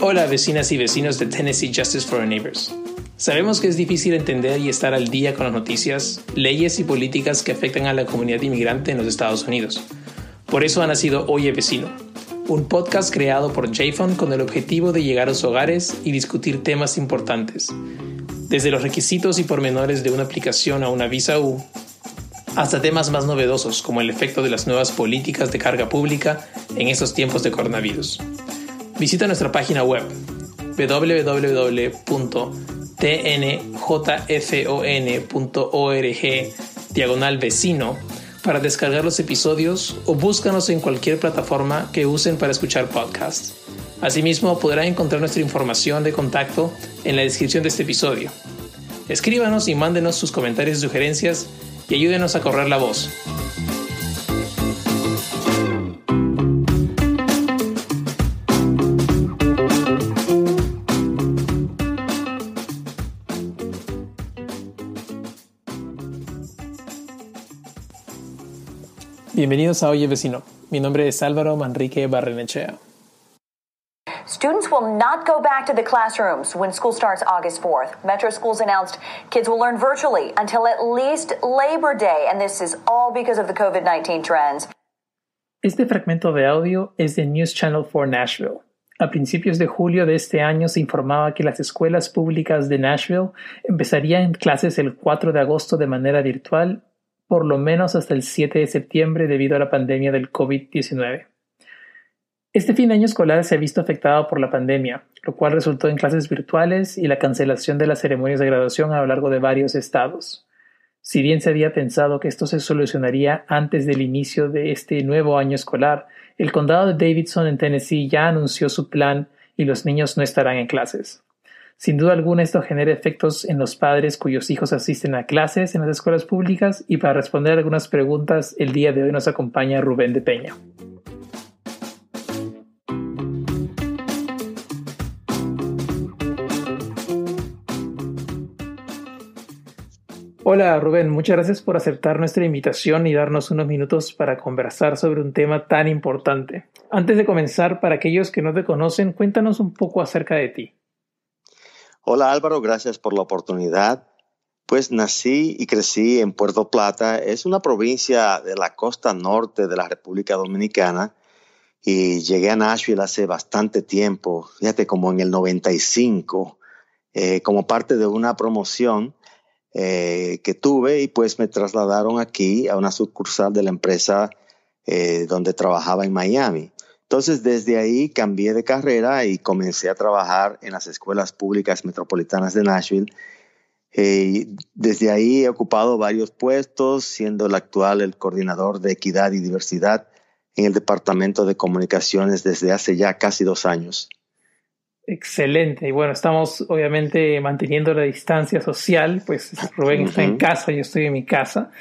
Hola vecinas y vecinos de Tennessee Justice for Our Neighbors. Sabemos que es difícil entender y estar al día con las noticias, leyes y políticas que afectan a la comunidad inmigrante en los Estados Unidos. Por eso ha nacido Oye Vecino, un podcast creado por JFON con el objetivo de llegar a los hogares y discutir temas importantes, desde los requisitos y pormenores de una aplicación a una visa U, hasta temas más novedosos como el efecto de las nuevas políticas de carga pública en estos tiempos de coronavirus. Visita nuestra página web www.tnjfon.org diagonal vecino para descargar los episodios o búscanos en cualquier plataforma que usen para escuchar podcasts. Asimismo, podrán encontrar nuestra información de contacto en la descripción de este episodio. Escríbanos y mándenos sus comentarios y sugerencias y ayúdenos a correr la voz. Bienvenidos a Oye Vecino. Mi nombre es Álvaro Manrique Barrenechea. Students will not go back to the classrooms when school starts August 4th. Metro Schools announced kids will learn virtually until at least Labor Day, and this is all because of the COVID 19 trends. Este fragmento de audio es de News Channel 4 Nashville. A principios de julio de este año se informaba que las escuelas públicas de Nashville empezarían clases el 4 de agosto de manera virtual por lo menos hasta el 7 de septiembre debido a la pandemia del COVID-19. Este fin de año escolar se ha visto afectado por la pandemia, lo cual resultó en clases virtuales y la cancelación de las ceremonias de graduación a lo largo de varios estados. Si bien se había pensado que esto se solucionaría antes del inicio de este nuevo año escolar, el condado de Davidson en Tennessee ya anunció su plan y los niños no estarán en clases. Sin duda alguna esto genera efectos en los padres cuyos hijos asisten a clases en las escuelas públicas y para responder algunas preguntas el día de hoy nos acompaña Rubén de Peña. Hola Rubén, muchas gracias por aceptar nuestra invitación y darnos unos minutos para conversar sobre un tema tan importante. Antes de comenzar, para aquellos que no te conocen, cuéntanos un poco acerca de ti. Hola Álvaro, gracias por la oportunidad. Pues nací y crecí en Puerto Plata, es una provincia de la costa norte de la República Dominicana y llegué a Nashville hace bastante tiempo, fíjate como en el 95, eh, como parte de una promoción eh, que tuve y pues me trasladaron aquí a una sucursal de la empresa eh, donde trabajaba en Miami. Entonces, desde ahí cambié de carrera y comencé a trabajar en las escuelas públicas metropolitanas de Nashville. Eh, desde ahí he ocupado varios puestos, siendo el actual el coordinador de equidad y diversidad en el Departamento de Comunicaciones desde hace ya casi dos años. Excelente. Y bueno, estamos obviamente manteniendo la distancia social, pues Rubén está en casa, yo estoy en mi casa.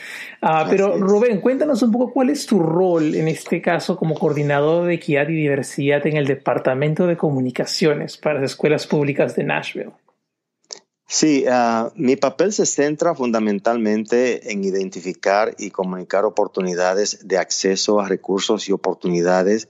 Ah, pero Rubén, cuéntanos un poco cuál es tu rol en este caso como coordinador de equidad y diversidad en el Departamento de Comunicaciones para las escuelas públicas de Nashville. Sí, ah, mi papel se centra fundamentalmente en identificar y comunicar oportunidades de acceso a recursos y oportunidades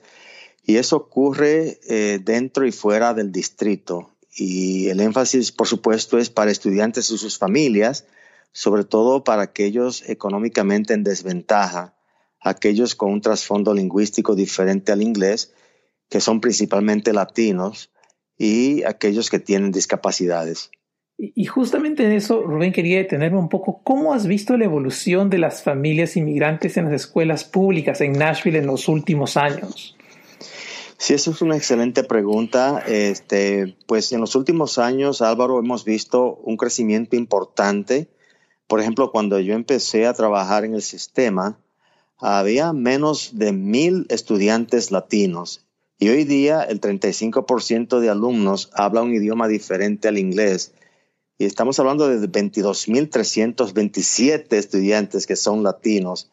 y eso ocurre eh, dentro y fuera del distrito. Y el énfasis, por supuesto, es para estudiantes y sus familias, sobre todo para aquellos económicamente en desventaja, aquellos con un trasfondo lingüístico diferente al inglés, que son principalmente latinos, y aquellos que tienen discapacidades. Y justamente en eso, Rubén, quería detenerme un poco. ¿Cómo has visto la evolución de las familias inmigrantes en las escuelas públicas en Nashville en los últimos años? Sí, eso es una excelente pregunta. Este, pues en los últimos años, Álvaro, hemos visto un crecimiento importante. Por ejemplo, cuando yo empecé a trabajar en el sistema, había menos de mil estudiantes latinos y hoy día el 35% de alumnos habla un idioma diferente al inglés. Y estamos hablando de 22.327 estudiantes que son latinos,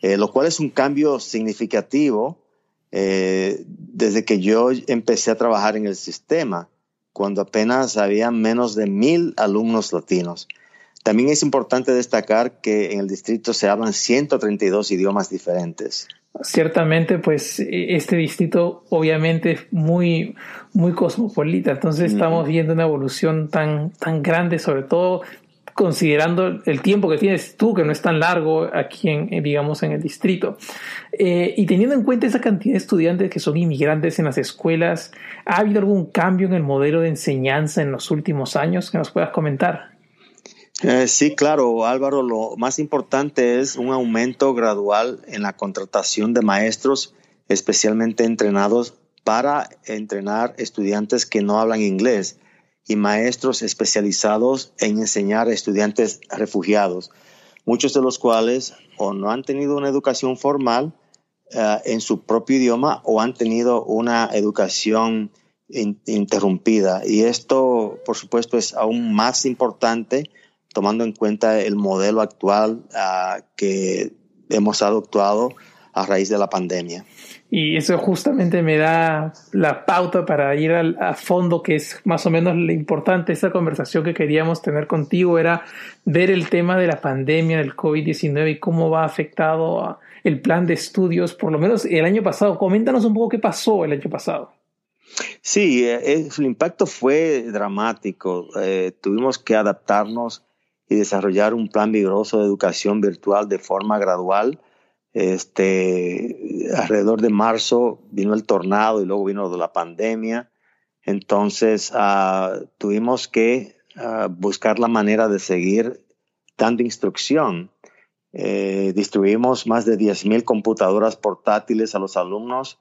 eh, lo cual es un cambio significativo eh, desde que yo empecé a trabajar en el sistema, cuando apenas había menos de mil alumnos latinos. También es importante destacar que en el distrito se hablan 132 idiomas diferentes. ciertamente pues este distrito obviamente es muy muy cosmopolita entonces estamos viendo una evolución tan tan grande sobre todo considerando el tiempo que tienes tú, que no es tan largo aquí en, digamos, en el distrito. Eh, y teniendo en cuenta esa cantidad de estudiantes que son inmigrantes en las escuelas, ¿ha habido algún cambio en el modelo de enseñanza en los últimos años que nos puedas comentar? Eh, sí, claro, Álvaro, lo más importante es un aumento gradual en la contratación de maestros especialmente entrenados para entrenar estudiantes que no hablan inglés y maestros especializados en enseñar a estudiantes refugiados, muchos de los cuales o no han tenido una educación formal eh, en su propio idioma o han tenido una educación interrumpida. Y esto, por supuesto, es aún más importante tomando en cuenta el modelo actual uh, que hemos adoptado a raíz de la pandemia. Y eso justamente me da la pauta para ir al, a fondo, que es más o menos lo importante. Esa conversación que queríamos tener contigo era ver el tema de la pandemia del COVID-19 y cómo va afectado el plan de estudios, por lo menos el año pasado. Coméntanos un poco qué pasó el año pasado. Sí, eh, el impacto fue dramático. Eh, tuvimos que adaptarnos y desarrollar un plan vigoroso de educación virtual de forma gradual este, alrededor de marzo vino el tornado y luego vino la pandemia. Entonces uh, tuvimos que uh, buscar la manera de seguir dando instrucción. Eh, distribuimos más de 10.000 computadoras portátiles a los alumnos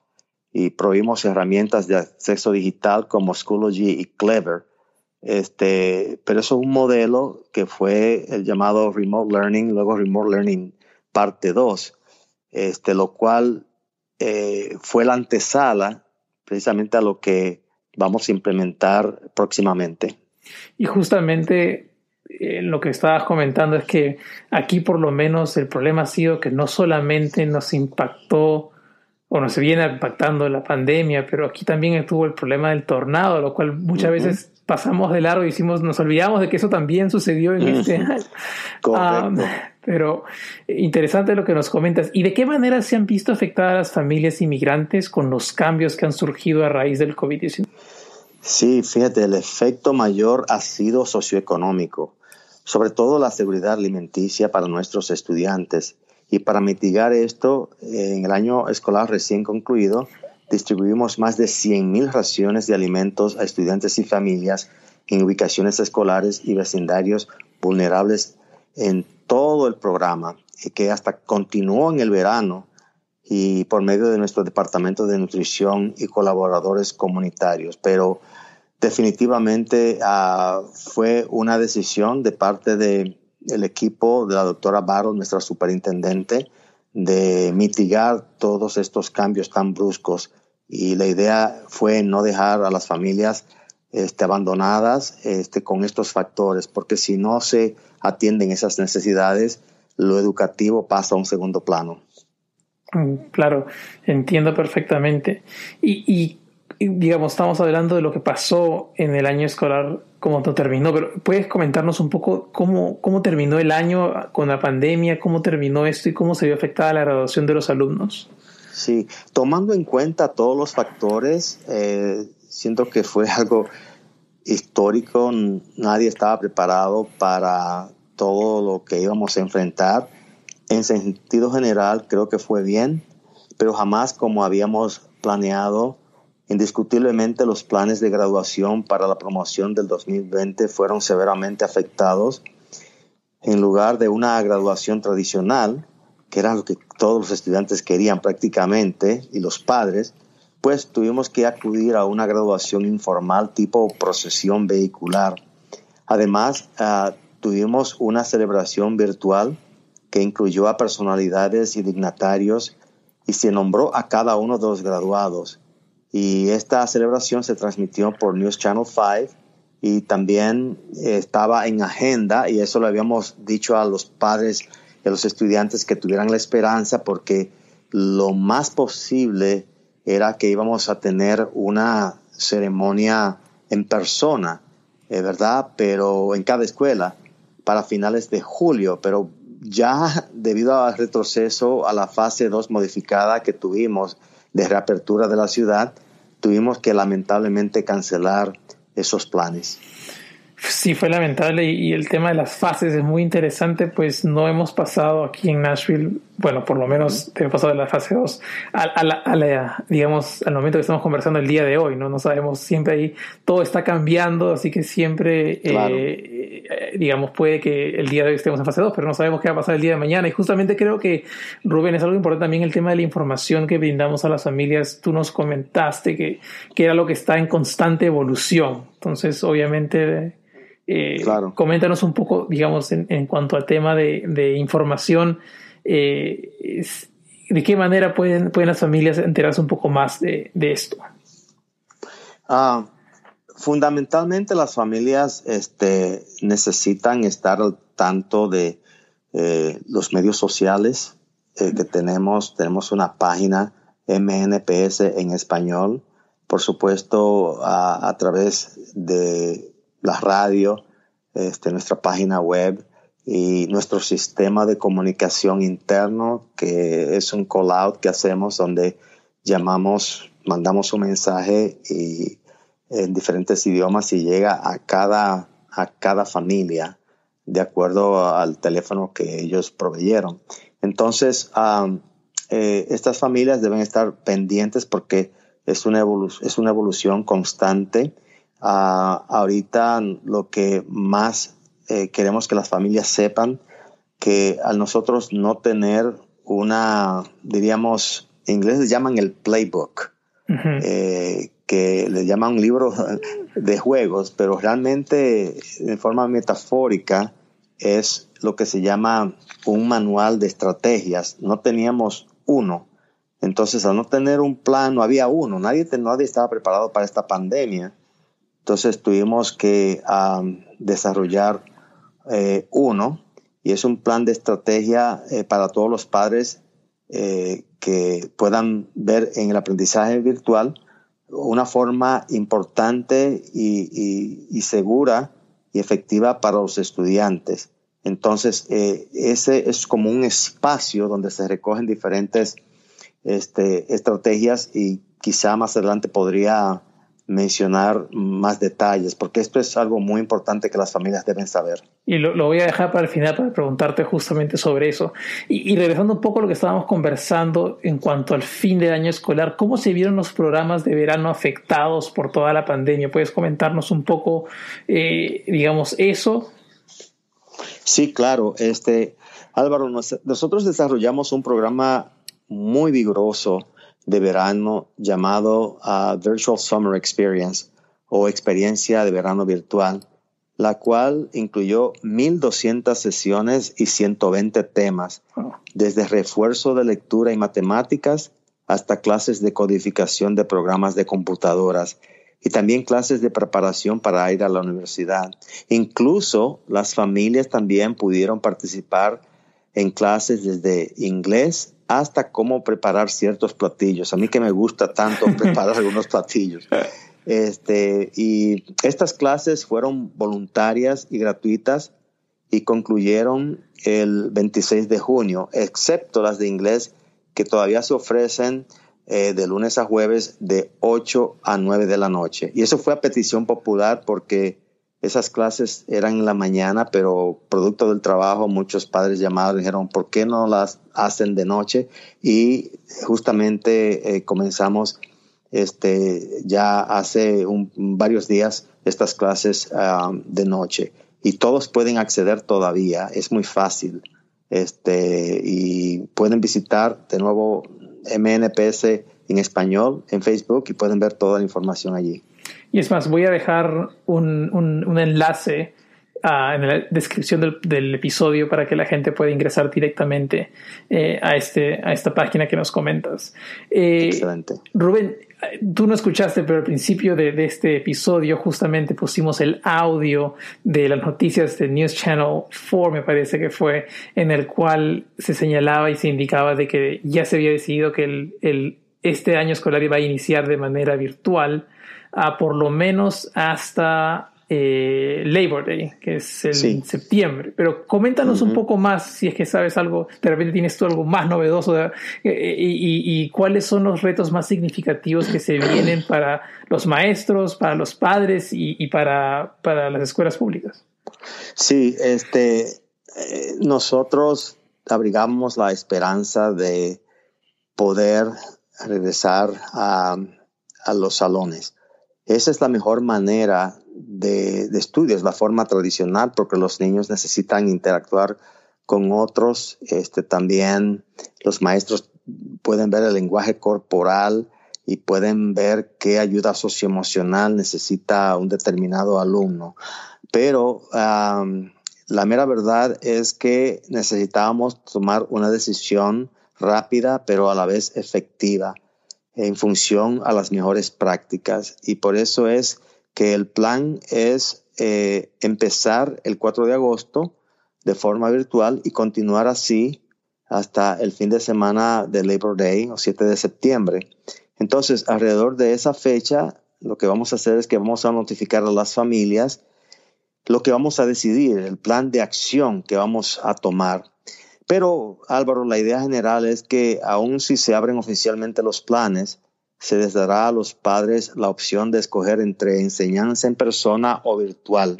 y prohibimos herramientas de acceso digital como Schoology y Clever. Este, pero eso es un modelo que fue el llamado Remote Learning, luego Remote Learning parte 2 este, lo cual eh, fue la antesala precisamente a lo que vamos a implementar próximamente. Y justamente eh, lo que estabas comentando es que aquí por lo menos el problema ha sido que no solamente nos impactó o nos viene impactando la pandemia, pero aquí también estuvo el problema del tornado, lo cual muchas veces pasamos de largo y hicimos, nos olvidamos de que eso también sucedió en este año. Correcto. Pero interesante lo que nos comentas. ¿Y de qué manera se han visto afectadas las familias inmigrantes con los cambios que han surgido a raíz del COVID-19? Sí, fíjate, el efecto mayor ha sido socioeconómico, sobre todo la seguridad alimenticia para nuestros estudiantes. Y para mitigar esto, en el año escolar recién concluido, distribuimos más de 100.000 raciones de alimentos a estudiantes y familias en ubicaciones escolares y vecindarios vulnerables en todo el programa, y que hasta continuó en el verano y por medio de nuestro departamento de nutrición y colaboradores comunitarios. Pero definitivamente uh, fue una decisión de parte del equipo de la doctora Barro, nuestra superintendente, de mitigar todos estos cambios tan bruscos. Y la idea fue no dejar a las familias este, abandonadas este, con estos factores, porque si no se atienden esas necesidades, lo educativo pasa a un segundo plano. Mm, claro, entiendo perfectamente. Y, digamos, estamos hablando de lo que pasó en el año escolar, cómo terminó, pero ¿puedes comentarnos un poco cómo, cómo terminó el año con la pandemia, cómo terminó esto y cómo se vio afectada la graduación de los alumnos? Sí, tomando en cuenta todos los factores, eh, siento que fue algo histórico, nadie estaba preparado para todo lo que íbamos a enfrentar. En sentido general, creo que fue bien, pero jamás como habíamos planeado. Indiscutiblemente los planes de graduación para la promoción del 2020 fueron severamente afectados. En lugar de una graduación tradicional, que era lo que todos los estudiantes querían prácticamente, y los padres, pues tuvimos que acudir a una graduación informal tipo procesión vehicular. Además, uh, tuvimos una celebración virtual que incluyó a personalidades y dignatarios y se nombró a cada uno de los graduados. Y esta celebración se transmitió por News Channel 5 y también estaba en agenda y eso lo habíamos dicho a los padres y a los estudiantes que tuvieran la esperanza porque lo más posible era que íbamos a tener una ceremonia en persona, ¿verdad? Pero en cada escuela para finales de julio, pero ya debido al retroceso a la fase 2 modificada que tuvimos de reapertura de la ciudad, tuvimos que lamentablemente cancelar esos planes. Sí, fue lamentable y, el tema de las fases es muy interesante, pues no hemos pasado aquí en Nashville, bueno, por lo menos hemos pasado de la fase 2 a, la, digamos, al momento que estamos conversando el día de hoy, ¿no? No sabemos, siempre ahí todo está cambiando, así que siempre, eh, eh, digamos, puede que el día de hoy estemos en fase 2, pero no sabemos qué va a pasar el día de mañana. Y justamente creo que, Rubén, es algo importante también el tema de la información que brindamos a las familias. Tú nos comentaste que, que era lo que está en constante evolución. Entonces, obviamente eh, coméntanos un poco, digamos, en, cuanto al tema de, información, eh, ¿de qué manera pueden, pueden las familias enterarse un poco más de, esto? Ah, fundamentalmente las familias este, necesitan estar al tanto de eh, los medios sociales que tenemos. Tenemos una página MNPS en español, por supuesto a través de la radio, este, nuestra página web y nuestro sistema de comunicación interno, que es un call out que hacemos donde llamamos, mandamos un mensaje y en diferentes idiomas y llega a cada, a cada familia de acuerdo al teléfono que ellos proveyeron. Entonces, eh, estas familias deben estar pendientes porque es una, es una evolución constante ahorita lo que más eh, queremos que las familias sepan que al nosotros no tener una, diríamos, en inglés le llaman el playbook, eh, que le llaman un libro de juegos, pero realmente de forma metafórica es lo que se llama un manual de estrategias. No teníamos uno. Entonces, al no tener un plan, no había uno. Nadie, nadie estaba preparado para esta pandemia. Entonces tuvimos que desarrollar eh, uno y es un plan de estrategia eh, para todos los padres eh, que puedan ver en el aprendizaje virtual una forma importante y, segura y efectiva para los estudiantes. Entonces, ese es como un espacio donde se recogen diferentes este, estrategias y quizá más adelante podría mencionar más detalles, porque esto es algo muy importante que las familias deben saber. Y lo, voy a dejar para el final para preguntarte justamente sobre eso. Y, regresando un poco a lo que estábamos conversando en cuanto al fin del año escolar, ¿cómo se vieron los programas de verano afectados por toda la pandemia? ¿Puedes comentarnos un poco, eh, digamos, eso? Sí, claro. Este, Álvaro, nosotros desarrollamos un programa muy vigoroso de verano llamado Virtual Summer Experience o experiencia de verano virtual, la cual incluyó 1.200 sesiones y 120 temas, desde refuerzo de lectura y matemáticas hasta clases de codificación de programas de computadoras y también clases de preparación para ir a la universidad. Incluso las familias también pudieron participar en clases desde inglés hasta cómo preparar ciertos platillos. A mí que me gusta tanto preparar algunos platillos. Este, y estas clases fueron voluntarias y gratuitas y concluyeron el 26 de junio, excepto las de inglés que todavía se ofrecen eh, de lunes a jueves de 8 a 9 de la noche. Y eso fue a petición popular porque esas clases eran en la mañana, pero producto del trabajo, muchos padres llamaron y dijeron, ¿por qué no las hacen de noche? Y justamente eh, comenzamos este, ya hace varios días estas clases ah, de noche. Y todos pueden acceder todavía, es muy fácil. Este, y pueden visitar de nuevo MNPS en español en Facebook y pueden ver toda la información allí. Y es más, voy a dejar un, un, enlace ah, en la descripción del, del, episodio para que la gente pueda ingresar directamente eh, a, este, a esta página que nos comentas. Eh, Excelente. Rubén, tú no escuchaste, pero al principio de, de, este episodio justamente pusimos el audio de las noticias de News Channel 4, me parece que fue, en el cual se señalaba y se indicaba de que ya se había decidido que el, el este año escolar iba a iniciar de manera virtual por lo menos hasta eh, Labor Day, que es el septiembre. Pero coméntanos un poco más, si es que sabes algo, de repente tienes tú algo más novedoso, eh, y, cuáles son los retos más significativos que se vienen para los maestros, para los padres y, para, para, las escuelas públicas. Sí, este, eh, nosotros abrigamos la esperanza de poder regresar a, a los salones. Esa es la mejor manera de, de estudio, es la forma tradicional porque los niños necesitan interactuar con otros. Este, también los maestros pueden ver el lenguaje corporal y pueden ver qué ayuda socioemocional necesita un determinado alumno. Pero la mera verdad es que necesitamos tomar una decisión rápida, pero a la vez efectiva en función a las mejores prácticas. Y por eso es que el plan es eh, empezar el 4 de agosto de forma virtual y continuar así hasta el fin de semana de Labor Day o 7 de septiembre. Entonces, alrededor de esa fecha, lo que vamos a hacer es que vamos a notificar a las familias lo que vamos a decidir, el plan de acción que vamos a tomar. Pero, Álvaro, la idea general es que aun si se abren oficialmente los planes, se les dará a los padres la opción de escoger entre enseñanza en persona o virtual.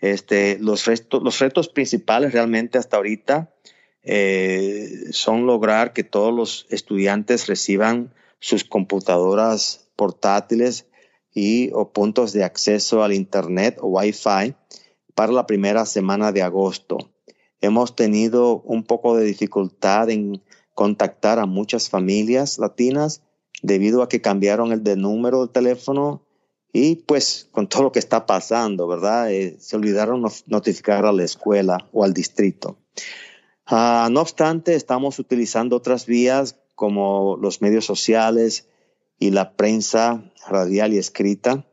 Este, los, los retos principales realmente hasta ahorita eh, son lograr que todos los estudiantes reciban sus computadoras portátiles y o puntos de acceso al Internet o Wi-Fi para la primera semana de agosto. Hemos tenido un poco de dificultad en contactar a muchas familias latinas debido a que cambiaron el de número de teléfono y pues con todo lo que está pasando, ¿verdad? Eh, se olvidaron notificar a la escuela o al distrito. Ah, no obstante, estamos utilizando otras vías como los medios sociales y la prensa radial y escrita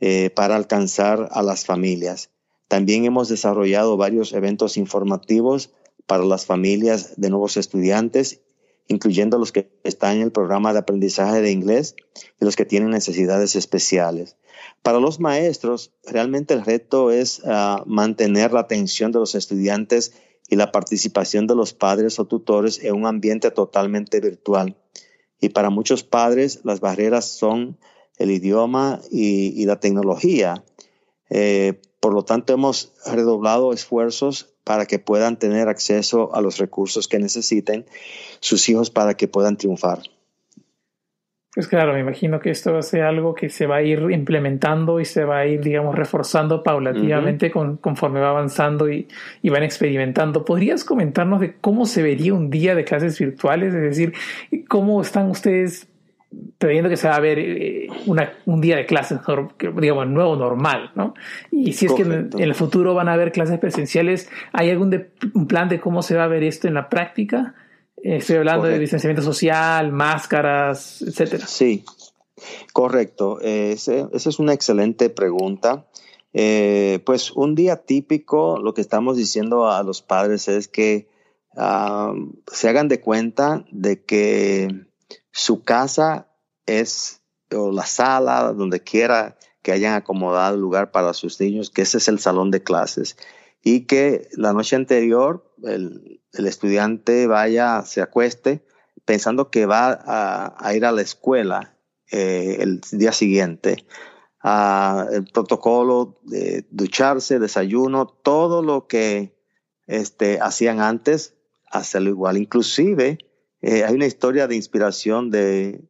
eh, para alcanzar a las familias. También hemos desarrollado varios eventos informativos para las familias de nuevos estudiantes incluyendo los que están en el programa de aprendizaje de inglés y los que tienen necesidades especiales. Para los maestros, realmente el reto es ah, mantener la atención de los estudiantes y la participación de los padres o tutores en un ambiente totalmente virtual. Y para muchos padres, las barreras son el idioma y, la tecnología. Eh, por lo tanto, hemos redoblado esfuerzos para que puedan tener acceso a los recursos que necesiten sus hijos para que puedan triunfar. Pues claro, me imagino que esto va a ser algo que se va a ir implementando y se va a ir, digamos, reforzando paulativamente conforme va avanzando y, van experimentando. ¿Podrías comentarnos de cómo se vería un día de clases virtuales? Es decir, ¿cómo están ustedes previendo que se va a ver eh, un día de clases, digamos, nuevo normal, ¿no? Y si es que en, el futuro van a haber clases presenciales, ¿hay algún un plan de cómo se va a ver esto en la práctica? Eh, estoy hablando de distanciamiento social, máscaras, etcétera. Sí, correcto. esa es una excelente pregunta. Eh, pues un día típico, lo que estamos diciendo a los padres es que ah, se hagan de cuenta de que su casa es, o la sala, donde quiera que hayan acomodado el lugar para sus niños, que ese es el salón de clases. Y que la noche anterior el, estudiante vaya, se acueste, pensando que va a, ir a la escuela eh, el día siguiente. Ah, el protocolo de ducharse, desayuno, todo lo que este, hacían antes, hacerlo igual. Inclusive eh, hay una historia de inspiración de,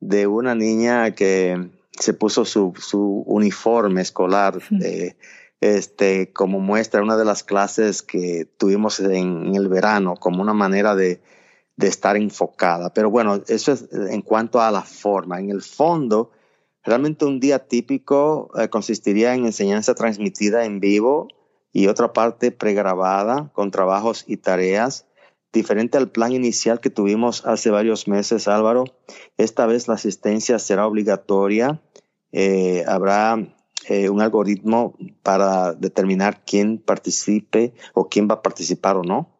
de, una niña que se puso su, su uniforme escolar eh, este, como muestra una de las clases que tuvimos en, el verano, como una manera de, de, estar enfocada. Pero bueno, eso es en cuanto a la forma. En el fondo, realmente un día típico eh, consistiría en enseñanza transmitida en vivo y otra parte pregrabada con trabajos y tareas Diferente al plan inicial que tuvimos hace varios meses, Álvaro, esta vez la asistencia será obligatoria. Eh, habrá eh, un algoritmo para determinar quién participe o quién va a participar o no.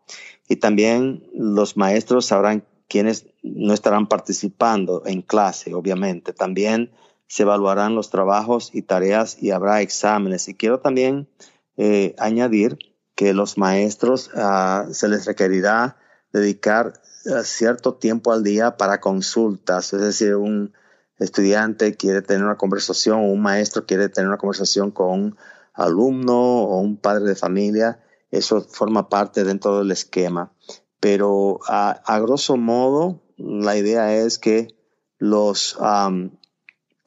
Y también los maestros sabrán quiénes no estarán participando en clase, obviamente. También se evaluarán los trabajos y tareas y habrá exámenes. Y quiero también eh, añadir que los maestros ah, se les requerirá dedicar ah, cierto tiempo al día para consultas, es decir, un estudiante quiere tener una conversación un maestro quiere tener una conversación con un alumno o un padre de familia, eso forma parte dentro del esquema. Pero a, grosso modo, la idea es que los,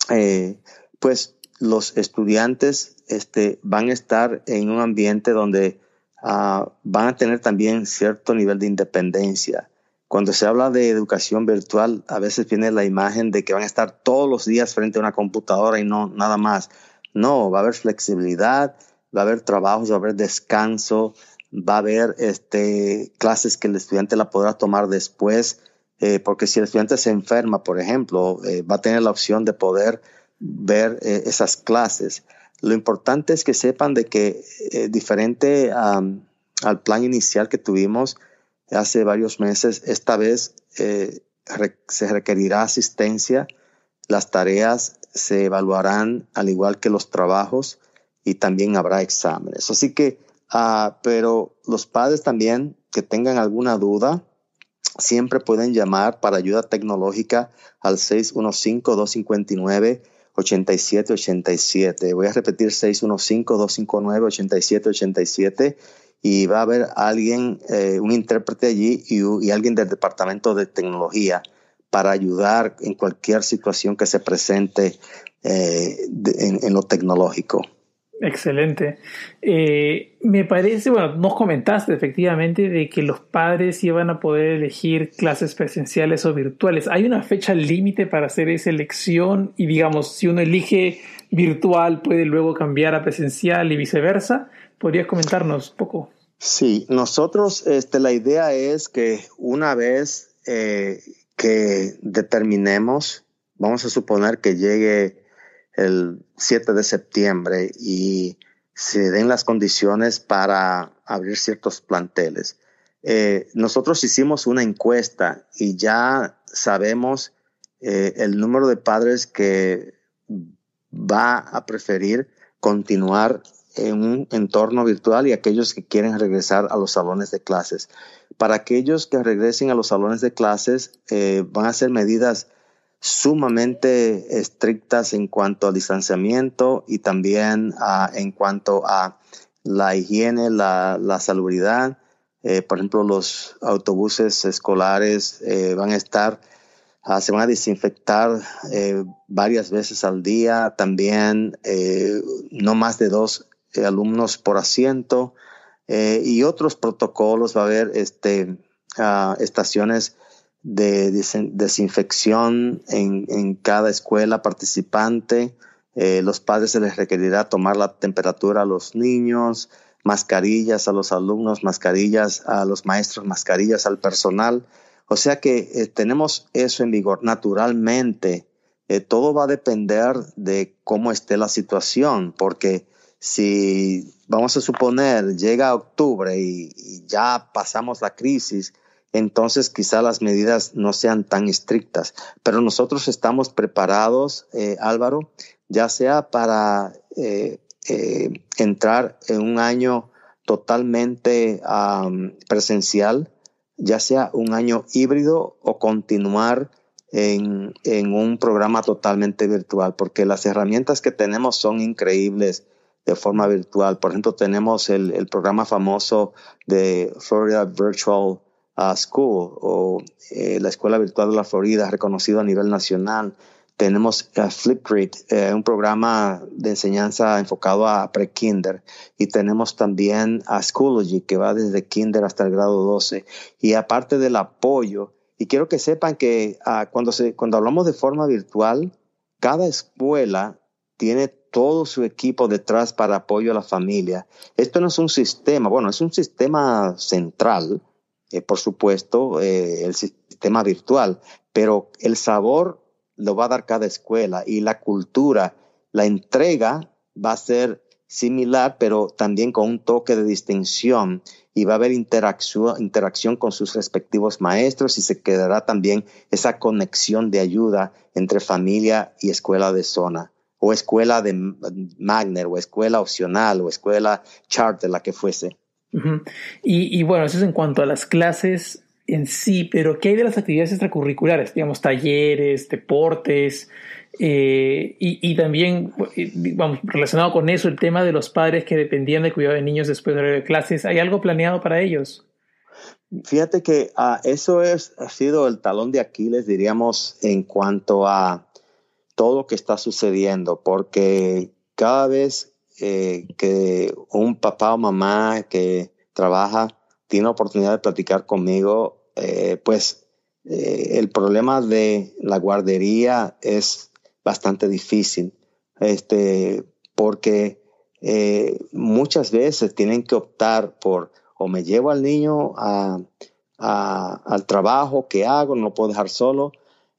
eh, pues, los estudiantes este, van a estar en un ambiente donde Ah, van a tener también cierto nivel de independencia. Cuando se habla de educación virtual, a veces viene la imagen de que van a estar todos los días frente a una computadora y no nada más. No, va a haber flexibilidad, va a haber trabajos, va a haber descanso, va a haber este, clases que el estudiante la podrá tomar después, eh, porque si el estudiante se enferma, por ejemplo, eh, va a tener la opción de poder ver eh, esas clases. Lo importante es que sepan de que eh, diferente al plan inicial que tuvimos hace varios meses, esta vez eh, se requerirá asistencia, las tareas se evaluarán al igual que los trabajos y también habrá exámenes. Así que, ah, pero los padres también que tengan alguna duda, siempre pueden llamar para ayuda tecnológica al 615-259. 8787. Voy a repetir 615-259-8787 y va a haber alguien, eh, un intérprete allí y, alguien del Departamento de Tecnología para ayudar en cualquier situación que se presente eh, en lo tecnológico. Excelente. Eh, me parece, bueno, nos comentaste efectivamente de que los padres iban a poder elegir clases presenciales o virtuales. ¿Hay una fecha límite para hacer esa elección? Y digamos, si uno elige virtual, puede luego cambiar a presencial y viceversa. ¿Podrías comentarnos un poco? Sí, nosotros, este, la idea es que una vez eh, que determinemos, vamos a suponer que llegue el 7 de septiembre y se den las condiciones para abrir ciertos planteles. Eh, nosotros hicimos una encuesta y ya sabemos eh, el número de padres que va a preferir continuar en un entorno virtual y aquellos que quieren regresar a los salones de clases. Para aquellos que regresen a los salones de clases, eh, van a ser medidas sumamente estrictas en cuanto al distanciamiento y también ah, en cuanto a la higiene, la, la salubridad. Eh, por ejemplo, los autobuses escolares eh, van a estar, ah, se van a desinfectar eh, varias veces al día, también no más de dos alumnos por asiento y otros protocolos. Va a haber este, ah, estaciones de desinfección en, cada escuela participante. Eh, los padres se les requerirá tomar la temperatura a los niños, mascarillas a los alumnos, mascarillas a los maestros, mascarillas al personal. O sea que eh, tenemos eso en vigor. Naturalmente, eh, todo va a depender de cómo esté la situación, porque si vamos a suponer llega octubre y ya pasamos la crisis, entonces quizá las medidas no sean tan estrictas. Pero nosotros estamos preparados, eh, Álvaro, ya sea para eh, eh, entrar en un año totalmente presencial, ya sea un año híbrido o continuar en, un programa totalmente virtual, porque las herramientas que tenemos son increíbles de forma virtual. Por ejemplo, tenemos el, el programa famoso de Florida Virtual School o eh, la Escuela Virtual de la Florida, reconocido a nivel nacional. Tenemos Flipgrid, eh, un programa de enseñanza enfocado a pre-kinder. Y tenemos también a Schoology, que va desde kinder hasta el grado 12. Y aparte del apoyo, y quiero que sepan que ah, cuando, se, cuando hablamos de forma virtual, cada escuela tiene todo su equipo detrás para apoyo a la familia. Esto no es un sistema, bueno, es un sistema central eh, por supuesto, eh, el sistema virtual, pero el sabor lo va a dar cada escuela y la cultura, la entrega va a ser similar, pero también con un toque de distinción y va a haber interacción, interacción con sus respectivos maestros y se quedará también esa conexión de ayuda entre familia y escuela de zona o escuela de Magner o escuela opcional o escuela charter, la que fuese. Y, bueno, eso es en cuanto a las clases en sí, pero ¿qué hay de las actividades extracurriculares? Digamos, talleres, deportes, eh, y, también, vamos, relacionado con eso, el tema de los padres que dependían del cuidado de niños después de clases, ¿hay algo planeado para ellos? Fíjate que ah, eso es, ha sido el talón de Aquiles, diríamos, en cuanto a todo lo que está sucediendo, porque cada vez eh, que un papá o mamá que trabaja tiene la oportunidad de platicar conmigo, eh, pues el problema de la guardería es bastante difícil, este, porque eh, muchas veces tienen que optar por o me llevo al niño a, al trabajo que hago, no lo puedo dejar solo.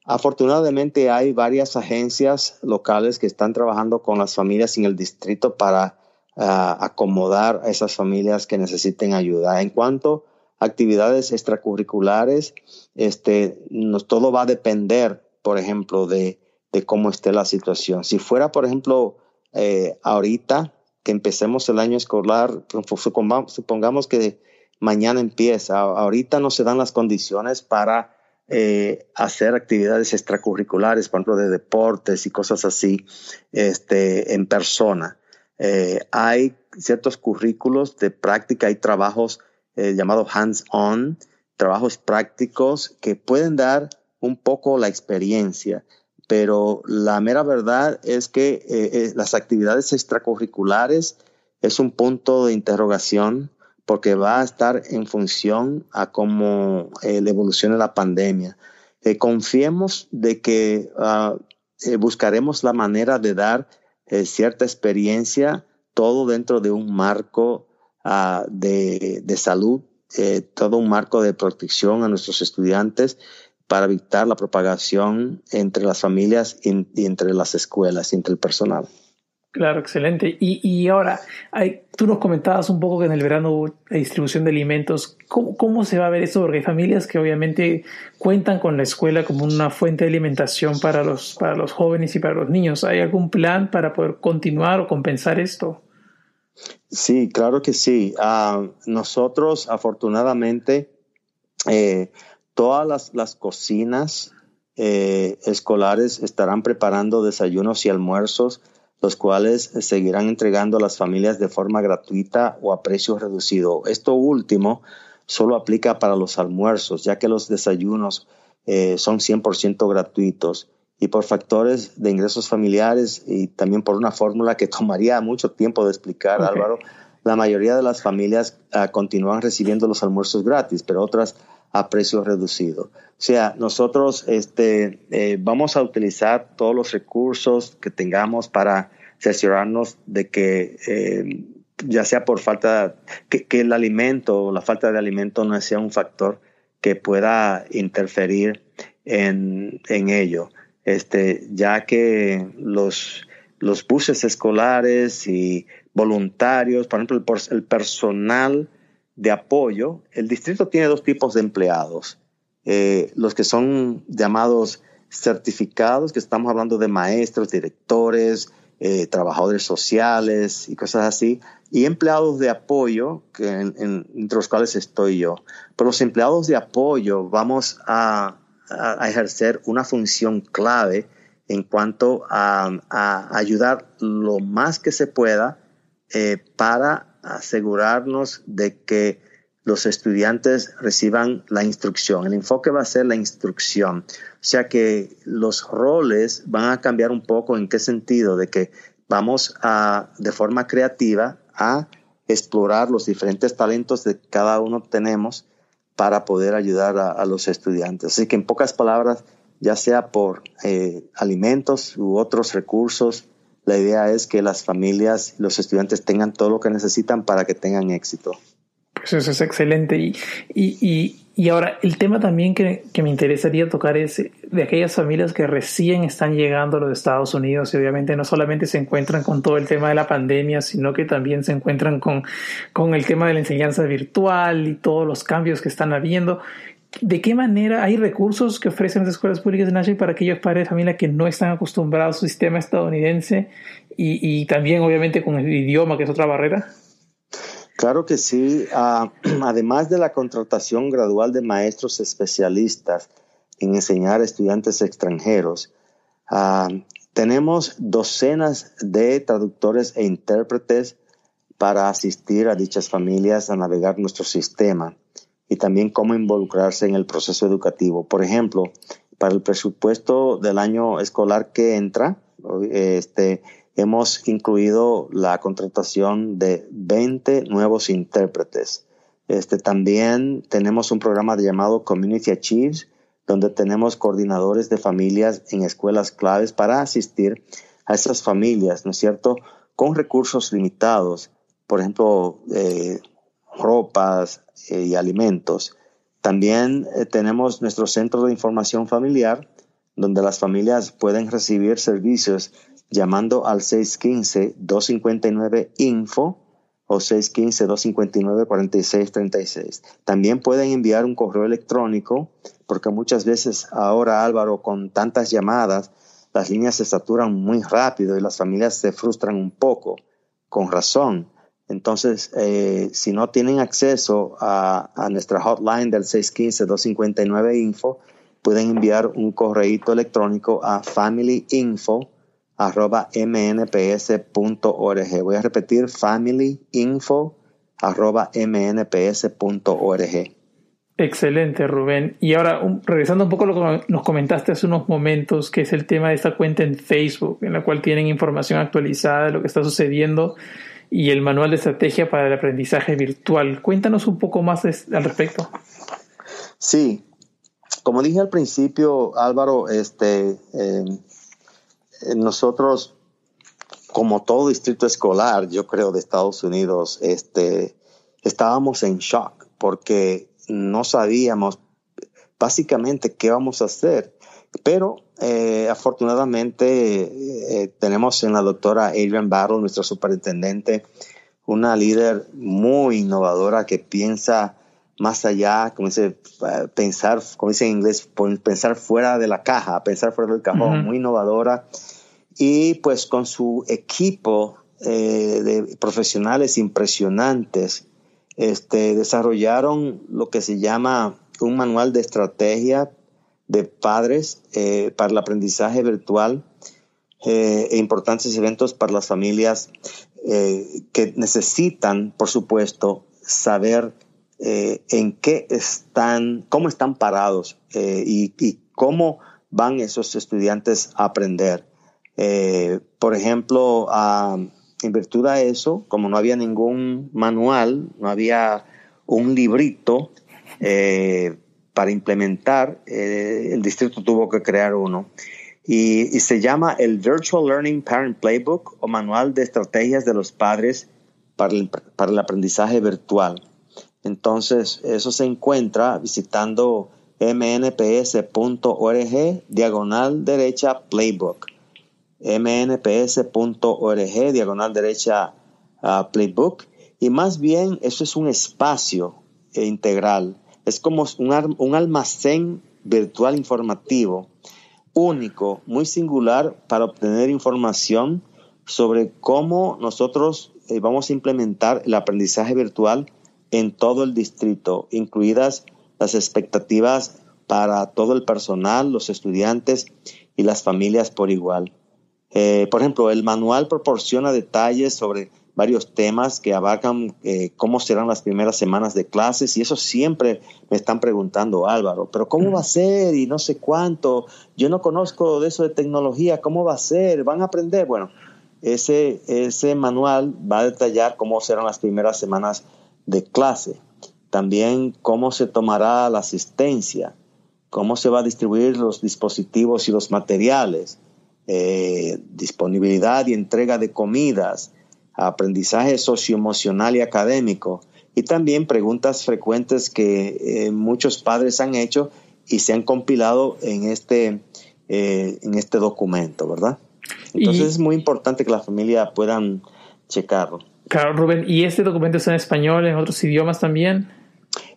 Afortunadamente hay varias agencias locales que están trabajando con las familias en el distrito para ah, acomodar a esas familias que necesiten ayuda. En cuanto a actividades extracurriculares, este, todo va a depender, por ejemplo, de de cómo esté la situación. Si fuera, por ejemplo, eh, ahorita que empecemos el año escolar, supongamos que mañana empieza, ahorita no se dan las condiciones para eh, hacer actividades extracurriculares, por ejemplo, de deportes y cosas así, este, en persona. Eh, hay ciertos currículos de práctica, hay trabajos llamados hands-on, trabajos prácticos que pueden dar un poco la experiencia pero la mera verdad es que eh, eh, las actividades extracurriculares es un punto de interrogación porque va a estar en función a cómo eh, evolucione la pandemia. confiemos de que ah, buscaremos la manera de dar cierta experiencia, todo dentro de un marco ah, de, salud, todo un marco de protección a nuestros estudiantes para evitar la propagación entre las familias y, entre las escuelas y entre el personal. Claro, excelente. Y, ahora, hay, tú nos comentabas un poco que en el verano hubo la distribución de alimentos. ¿Cómo, se va a ver eso? Porque hay familias que obviamente cuentan con la escuela como una fuente de alimentación para los, para los jóvenes y para los niños. ¿Hay algún plan para poder continuar o compensar esto? Sí, claro que sí. Ah, nosotros, afortunadamente, eh, Todas las, cocinas eh, escolares estarán preparando desayunos y almuerzos, los cuales seguirán entregando a las familias de forma gratuita o a precio reducido. Esto último solo aplica para los almuerzos, ya que los desayunos eh, son 100% gratuitos y por factores de ingresos familiares y también por una fórmula que tomaría mucho tiempo de explicar, Álvaro, la mayoría de las familias ah, continúan recibiendo los almuerzos gratis, pero otras a precio reducido. O sea, nosotros este, eh, vamos a utilizar todos los recursos que tengamos para cerciorarnos de que, eh, ya sea por falta, que, el alimento o la falta de alimento no sea un factor que pueda interferir en, ello. Este, ya que los, los buses escolares y voluntarios, por ejemplo, el personal de apoyo, el distrito tiene dos tipos de empleados. Eh, los que son llamados certificados, que estamos hablando de maestros, directores, eh, trabajadores sociales y cosas así, y empleados de apoyo, que entre los cuales estoy yo. Pero los empleados de apoyo vamos a, ejercer una función clave en cuanto a, ayudar lo más que se pueda eh, para asegurarnos de que los estudiantes reciban la instrucción. El enfoque va a ser la instrucción. O sea que los roles van a cambiar un poco en qué sentido, de que vamos a, de forma creativa, a explorar los diferentes talentos que cada uno tenemos para poder ayudar a, los estudiantes. Así que en pocas palabras, ya sea por eh, alimentos u otros recursos, la idea es que las familias, los estudiantes tengan todo lo que necesitan para que tengan éxito. Eso es excelente. Y, y, Y ahora, el tema también que, que, me interesaría tocar es de aquellas familias que recién están llegando a los Estados Unidos y obviamente no solamente se encuentran con todo el tema de la pandemia, sino que también se encuentran con, con el tema de la enseñanza virtual y todos los cambios que están habiendo. ¿De qué manera hay recursos que ofrecen las escuelas públicas de Nashville para aquellos padres de familia que no están acostumbrados al sistema estadounidense y, y también obviamente con el idioma, que es otra barrera? Claro que sí. Uh, además de la contratación gradual de maestros especialistas en enseñar a estudiantes extranjeros, uh, tenemos docenas de traductores e intérpretes para asistir a dichas familias a navegar nuestro sistema y también cómo involucrarse en el proceso educativo. Por ejemplo, para el presupuesto del año escolar que entra, este, hemos incluido la contratación de 20 nuevos intérpretes. Este, también tenemos un programa llamado Community Achieves, donde tenemos coordinadores de familias en escuelas claves para asistir a esas familias, ¿no es cierto?, con recursos limitados, por ejemplo, eh, ropas eh, y alimentos. También eh, tenemos nuestro centro de información familiar, donde las familias pueden recibir servicios llamando al 615-259-INFO o 615-259-4636. También pueden enviar un correo electrónico, porque muchas veces ahora, Álvaro, con tantas llamadas, las líneas se saturan muy rápido y las familias se frustran un poco, con razón. Entonces, eh, si no tienen acceso a, a nuestra hotline del 615-259-INFO, pueden enviar un correo electrónico a familyinfo arroba mnps.org. Voy a repetir familyinfo arroba mnps.org. Excelente, Rubén. Y ahora, regresando un poco a lo que nos comentaste hace unos momentos, que es el tema de esta cuenta en Facebook, en la cual tienen información actualizada de lo que está sucediendo y el manual de estrategia para el aprendizaje virtual. Cuéntanos un poco más al respecto. Sí, como dije al principio, Álvaro, este, eh, nosotros, como todo distrito escolar, yo creo, de Estados Unidos, este, estábamos en shock porque no sabíamos básicamente qué vamos a hacer. Pero eh, afortunadamente eh, tenemos en la doctora Adrian Battle, nuestra superintendente, una líder muy innovadora que piensa más allá, como dice, eh, pensar, como dice en inglés, pensar fuera de la caja, pensar fuera del cajón, muy innovadora y pues con su equipo eh, de profesionales impresionantes, este, desarrollaron lo que se llama un manual de estrategia de padres eh, para el aprendizaje virtual eh, e importantes eventos para las familias que necesitan, por supuesto, saber en qué están, cómo están parados y, y cómo van esos estudiantes a aprender. Eh, por ejemplo, en virtud de eso, como no había ningún manual, no había un librito eh, para implementar, eh, el distrito tuvo que crear uno. Y, se llama el Virtual Learning Parent Playbook o Manual de Estrategias de los Padres para el, para el Aprendizaje Virtual. Entonces, eso se encuentra visitando mnps.org, diagonal derecha, playbook mnps.org, diagonal derecha Playbook. Y más bien eso es un espacio integral. Es como un, un almacén virtual informativo único, muy singular para obtener información sobre cómo nosotros eh, vamos a implementar el aprendizaje virtual en todo el distrito, incluidas las expectativas para todo el personal, los estudiantes y las familias por igual. Eh, por ejemplo, el manual proporciona detalles sobre varios temas que abarcan eh, cómo serán las primeras semanas de clases y eso siempre me están preguntando, Álvaro, pero ¿cómo va a ser? Y no sé cuánto, yo no conozco de eso de tecnología, ¿cómo va a ser? ¿Van a aprender? Bueno, ese, ese manual va a detallar cómo serán las primeras semanas de clase, también cómo se tomará la asistencia, cómo se va a distribuir los dispositivos y los materiales, eh, disponibilidad y entrega de comidas, aprendizaje socioemocional y académico, y también preguntas frecuentes que eh, muchos padres han hecho y se han compilado en este, eh, en este documento, ¿verdad? Entonces es muy importante que la familia puedan checarlo. Claro, Rubén, ¿y este documento está en español, en otros idiomas también?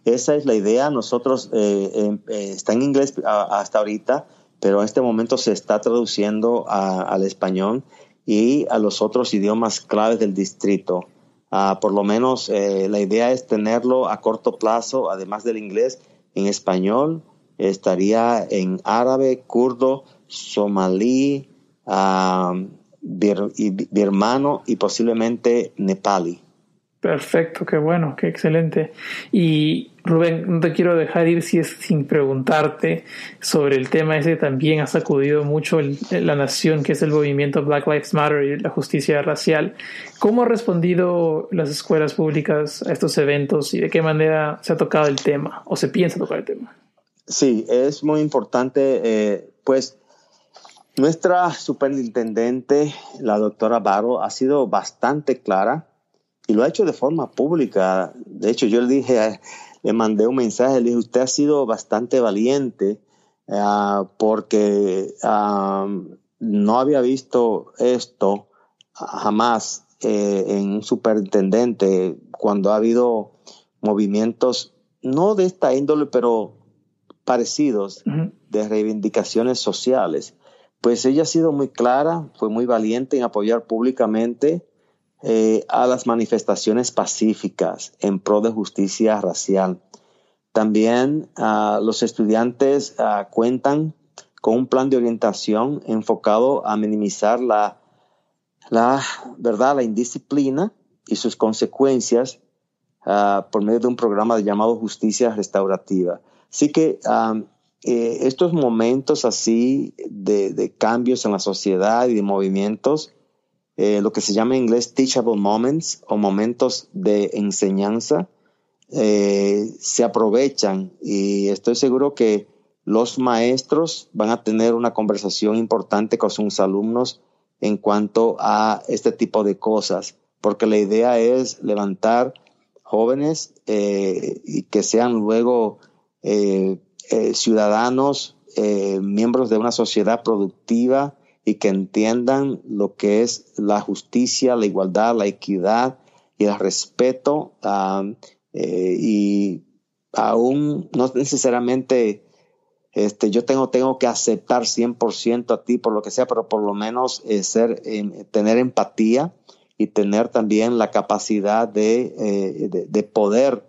Esa es la idea. Nosotros, eh, está en inglés hasta ahorita, pero en este momento se está traduciendo al español y a los otros idiomas claves del distrito. Ah, por lo menos eh, la idea es tenerlo a corto plazo, además del inglés, en español, estaría en árabe, kurdo, somalí, ah, birmano y posiblemente nepali. Perfecto, qué bueno, qué excelente. Y Rubén, no te quiero dejar ir si es sin preguntarte sobre el tema ese que también ha sacudido mucho la nación, que es el movimiento Black Lives Matter y la justicia racial. ¿Cómo han respondido las escuelas públicas a estos eventos y de qué manera se ha tocado el tema o se piensa tocar el tema? Sí, es muy importante, eh, pues nuestra superintendente, la doctora Baro, ha sido bastante clara y lo ha hecho de forma pública. De hecho, yo le dije, le mandé un mensaje, le dije, usted ha sido bastante valiente eh, porque no había visto esto jamás eh, en un superintendente cuando ha habido movimientos, no de esta índole, pero parecidos, de reivindicaciones sociales. Pues ella ha sido muy clara, fue muy valiente en apoyar públicamente eh, a las manifestaciones pacíficas en pro de justicia racial. También ah, los estudiantes ah, cuentan con un plan de orientación enfocado a minimizar la, ¿verdad? la indisciplina y sus consecuencias ah, por medio de un programa llamado Justicia Restaurativa. Así que eh, estos momentos así de, cambios en la sociedad y de movimientos eh, lo que se llama en inglés teachable moments o momentos de enseñanza, eh, se aprovechan y estoy seguro que los maestros van a tener una conversación importante con sus alumnos en cuanto a este tipo de cosas, porque la idea es levantar jóvenes eh, y que sean luego ciudadanos, miembros de una sociedad productiva, y que entiendan lo que es la justicia, la igualdad, la equidad y el respeto. Eh, y aún no necesariamente este, yo tengo, tengo que aceptar 100% a ti por lo que sea, pero por lo menos eh, ser, em, tener empatía y tener también la capacidad de, eh, de, de, poder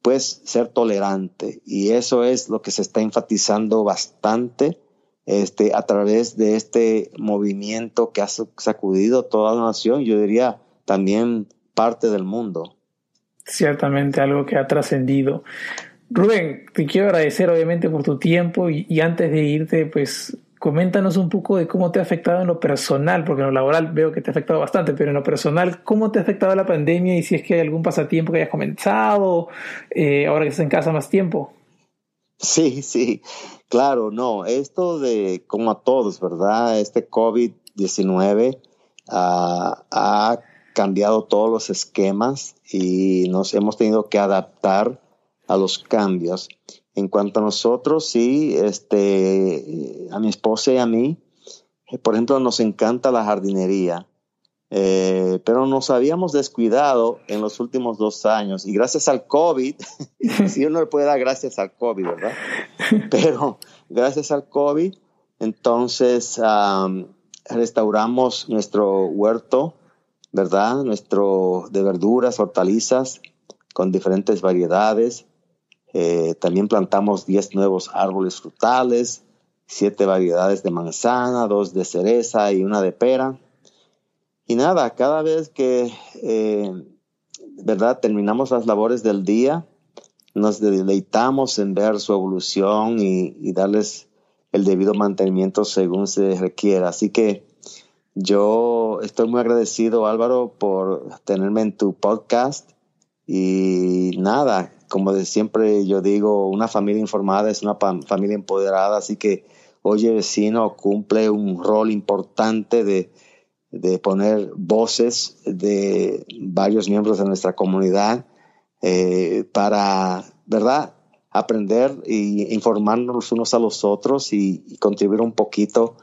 pues ser tolerante. Y eso es lo que se está enfatizando bastante este, a través de este movimiento que ha sacudido toda la nación, yo diría también parte del mundo. Ciertamente algo que ha trascendido. Rubén, te quiero agradecer obviamente por tu tiempo y, antes de irte, pues coméntanos un poco de cómo te ha afectado en lo personal, porque en lo laboral veo que te ha afectado bastante, pero en lo personal, ¿cómo te ha afectado la pandemia y si es que hay algún pasatiempo que hayas comenzado eh, ahora que estás en casa más tiempo? Sí, sí. Claro, no, esto de como a todos, ¿verdad? Este COVID-19 ah, ha cambiado todos los esquemas y nos hemos tenido que adaptar a los cambios. En cuanto a nosotros, sí, este, a mi esposa y a mí, por ejemplo, nos encanta la jardinería. Eh, pero nos habíamos descuidado en los últimos dos años y gracias al COVID, si uno le puede dar gracias al COVID, ¿verdad? Pero gracias al COVID, entonces restauramos nuestro huerto, ¿verdad? Nuestro de verduras, hortalizas con diferentes variedades. Eh, también plantamos 10 nuevos árboles frutales, 7 variedades de manzana, 2 de cereza y una de pera y nada, cada vez que, eh, ¿verdad? Terminamos las labores del día, nos deleitamos en ver su evolución y, darles el debido mantenimiento según se requiera. Así que yo estoy muy agradecido, Álvaro, por tenerme en tu podcast. Y nada, como de siempre yo digo, una familia informada es una familia empoderada, así que Oye Vecino cumple un rol importante de de poner voces de varios miembros de nuestra comunidad eh, para, ¿verdad? Aprender e informarnos unos a los otros y, contribuir un poquito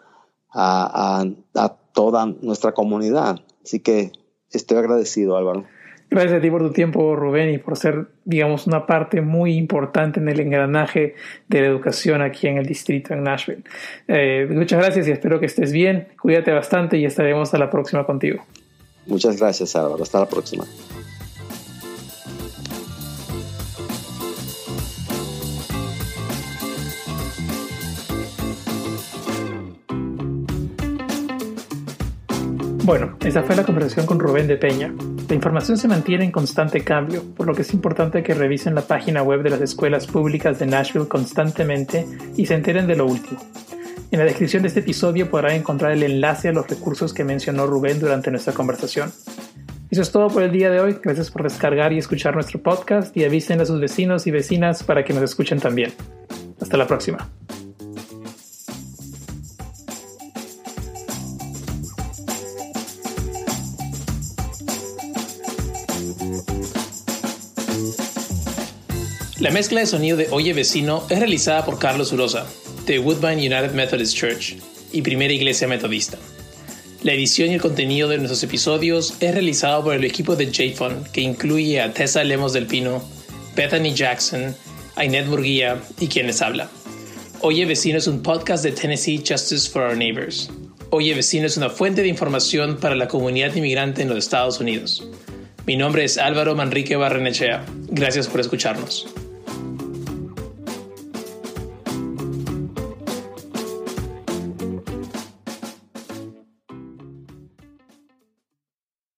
a, a toda nuestra comunidad. Así que estoy agradecido, Álvaro. Gracias a ti por tu tiempo, Rubén, y por ser, digamos, una parte muy importante en el engranaje de la educación aquí en el distrito, en Nashville. Eh, muchas gracias y espero que estés bien. Cuídate bastante y estaremos a la próxima contigo. Muchas gracias, Álvaro. Hasta la próxima. Bueno, esa fue la conversación con Rubén de Peña. La información se mantiene en constante cambio, por lo que es importante que revisen la página web de las escuelas públicas de Nashville constantemente y se enteren de lo último. En la descripción de este episodio podrán encontrar el enlace a los recursos que mencionó Rubén durante nuestra conversación. Eso es todo por el día de hoy. Gracias por descargar y escuchar nuestro podcast y avisen a sus vecinos y vecinas para que nos escuchen también. Hasta la próxima. La mezcla de sonido de Oye Vecino es realizada por Carlos Urosa, de Woodbine United Methodist Church y Primera Iglesia Metodista. La edición y el contenido de nuestros episodios es realizado por el equipo de JFON, que incluye a Tessa Lemos del Pino, Bethany Jackson, Ainet Murguía y quienes habla. Oye Vecino es un podcast de Tennessee Justice for Our Neighbors. Oye Vecino es una fuente de información para la comunidad inmigrante en los Estados Unidos. Mi nombre es Álvaro Manrique Barrenechea. Gracias por escucharnos.